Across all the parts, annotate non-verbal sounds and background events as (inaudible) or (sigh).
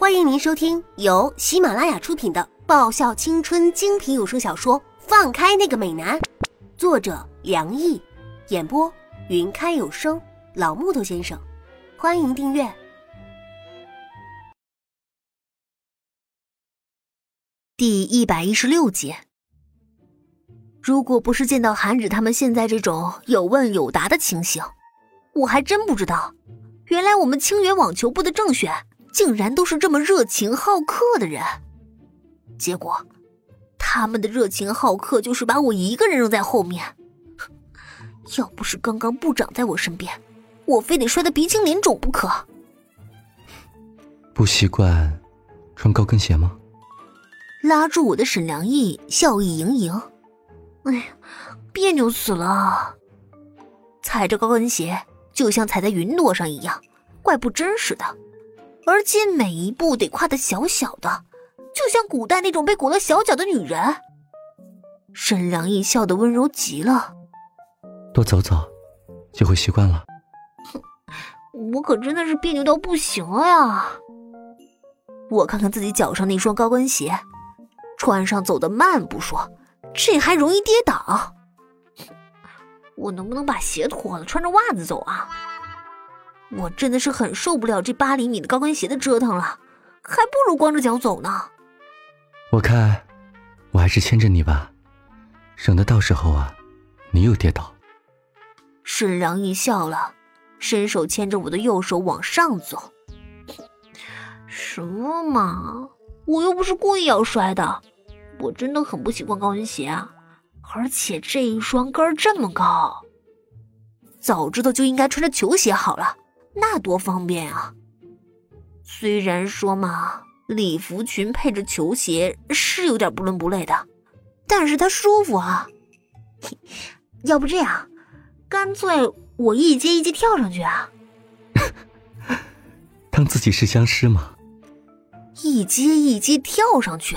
欢迎您收听由喜马拉雅出品的爆笑青春精品有声小说《放开那个美男》，作者梁毅，演播云开有声老木头先生。欢迎订阅第一百一十六集。如果不是见到韩芷他们现在这种有问有答的情形，我还真不知道，原来我们清源网球部的正选。竟然都是这么热情好客的人，结果他们的热情好客就是把我一个人扔在后面。要不是刚刚部长在我身边，我非得摔得鼻青脸肿不可。不习惯穿高跟鞋吗？拉住我的沈良义笑意盈盈。哎呀，别扭死了！踩着高跟鞋就像踩在云朵上一样，怪不真实的。而且每一步得跨得小小的，就像古代那种被裹了小脚的女人。沈良义笑得温柔极了。多走走，就会习惯了。哼，(laughs) 我可真的是别扭到不行了呀！我看看自己脚上那双高跟鞋，穿上走得慢不说，这还容易跌倒。(laughs) 我能不能把鞋脱了，穿着袜子走啊？我真的是很受不了这八厘米的高跟鞋的折腾了，还不如光着脚走呢。我看，我还是牵着你吧，省得到时候啊，你又跌倒。沈良义笑了，伸手牵着我的右手往上走。什么嘛，我又不是故意要摔的，我真的很不习惯高跟鞋啊，而且这一双跟儿这么高，早知道就应该穿着球鞋好了。那多方便啊！虽然说嘛，礼服裙配着球鞋是有点不伦不类的，但是它舒服啊。(laughs) 要不这样，干脆我一阶一阶跳上去啊！(laughs) 当自己是僵尸吗？一阶一阶跳上去，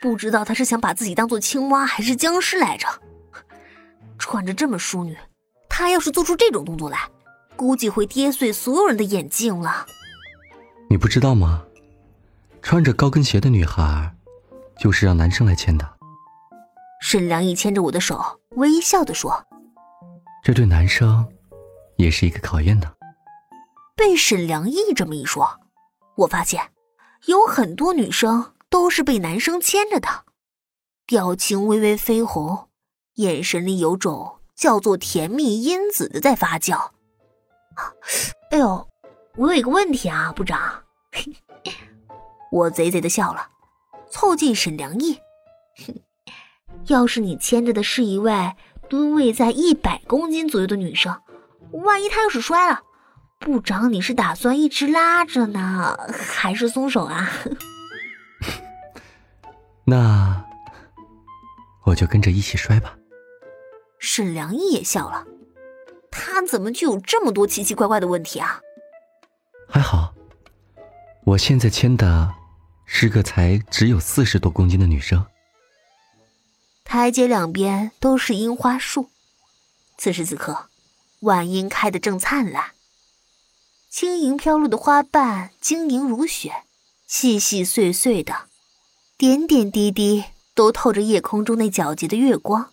不知道他是想把自己当做青蛙还是僵尸来着？穿着这么淑女，他要是做出这种动作来。估计会跌碎所有人的眼镜了。你不知道吗？穿着高跟鞋的女孩，就是让男生来牵的。沈良义牵着我的手，微笑的说：“这对男生，也是一个考验呢。”被沈良义这么一说，我发现有很多女生都是被男生牵着的，表情微微绯红，眼神里有种叫做甜蜜因子的在发酵。(laughs) 哎呦，我有一个问题啊，部长。(laughs) 我贼贼的笑了，凑近沈良义。(laughs) 要是你牵着的是一位吨位在一百公斤左右的女生，万一她要是摔了，部长你是打算一直拉着呢，还是松手啊？那我就跟着一起摔吧。沈良义也笑了。他怎么就有这么多奇奇怪怪的问题啊？还好，我现在牵的是个才只有四十多公斤的女生。台阶两边都是樱花树，此时此刻，晚樱开得正灿烂，轻盈飘落的花瓣晶莹如雪，细细碎碎的，点点滴滴都透着夜空中那皎洁的月光，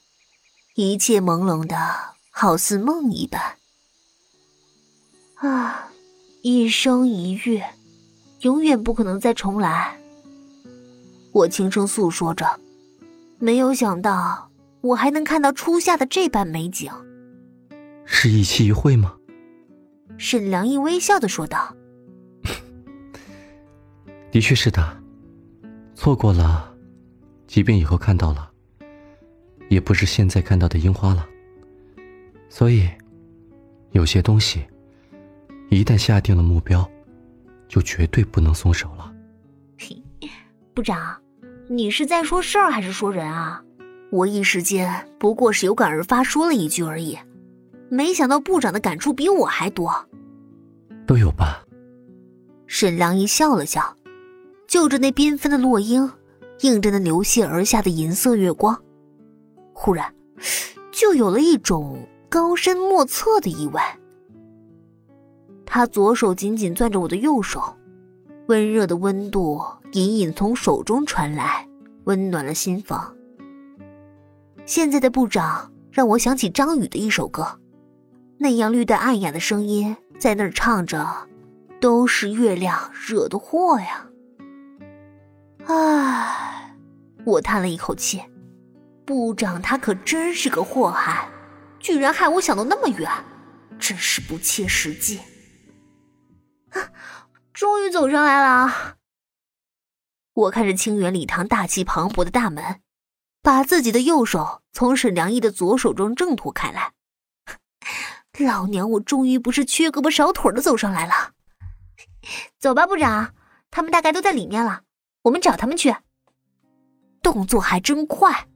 一切朦胧的。好似梦一般，啊，一生一月，永远不可能再重来。我轻声诉说着，没有想到我还能看到初夏的这般美景。是一期一会吗？沈良义微笑的说道：“ (laughs) 的确是的，错过了，即便以后看到了，也不是现在看到的樱花了。”所以，有些东西，一旦下定了目标，就绝对不能松手了。部长，你是在说事儿还是说人啊？我一时间不过是有感而发说了一句而已，没想到部长的感触比我还多。都有吧。沈良一笑了笑，就着那缤纷的落英，映着那流泻而下的银色月光，忽然，就有了一种。高深莫测的意外。他左手紧紧攥着我的右手，温热的温度隐隐从手中传来，温暖了心房。现在的部长让我想起张宇的一首歌，那样略带暗哑的声音在那儿唱着：“都是月亮惹的祸呀。”唉，我叹了一口气，部长他可真是个祸害，居然害我想到那么远，真是不切实际。终于走上来了！我看着清源礼堂大气磅礴的大门，把自己的右手从沈良义的左手中挣脱开来。(laughs) 老娘，我终于不是缺胳膊少腿的走上来了。走吧，部长，他们大概都在里面了。我们找他们去，动作还真快。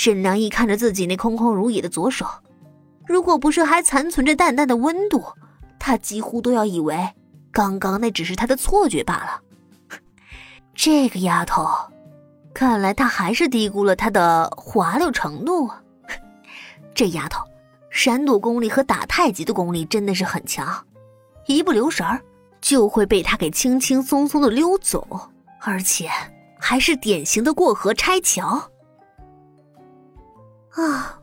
沈良义看着自己那空空如也的左手，如果不是还残存着淡淡的温度，他几乎都要以为刚刚那只是他的错觉罢了。这个丫头，看来他还是低估了他的滑溜程度。(laughs) 这丫头，闪躲功力和打太极的功力真的是很强，一不留神儿。就会被他给轻轻松松的溜走，而且还是典型的过河拆桥。啊，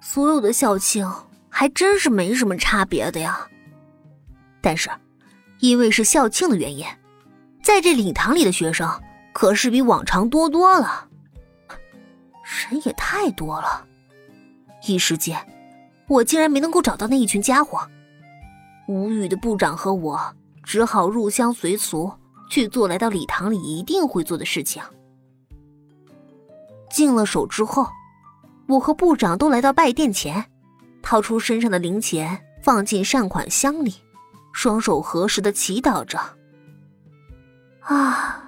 所有的校庆还真是没什么差别的呀。但是，因为是校庆的原因，在这礼堂里的学生可是比往常多多了，人也太多了。一时间，我竟然没能够找到那一群家伙。无语的部长和我。只好入乡随俗，去做来到礼堂里一定会做的事情。进了手之后，我和部长都来到拜殿前，掏出身上的零钱放进善款箱里，双手合十的祈祷着。啊，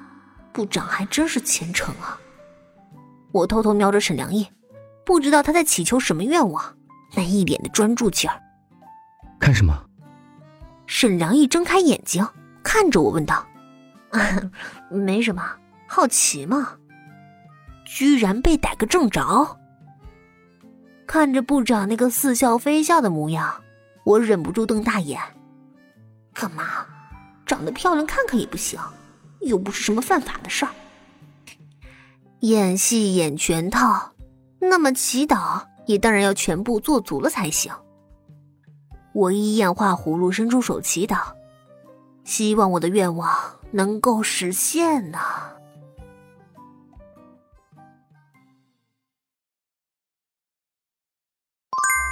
部长还真是虔诚啊！我偷偷瞄着沈良义，不知道他在祈求什么愿望，那一脸的专注劲儿。看什么？沈良义睁开眼睛，看着我问道：“ (laughs) 没什么，好奇嘛。”居然被逮个正着。看着部长那个似笑非笑的模样，我忍不住瞪大眼。干嘛？长得漂亮看看也不行，又不是什么犯法的事儿。演戏演全套，那么祈祷也当然要全部做足了才行。我依样画葫芦，伸出手祈祷，希望我的愿望能够实现呢。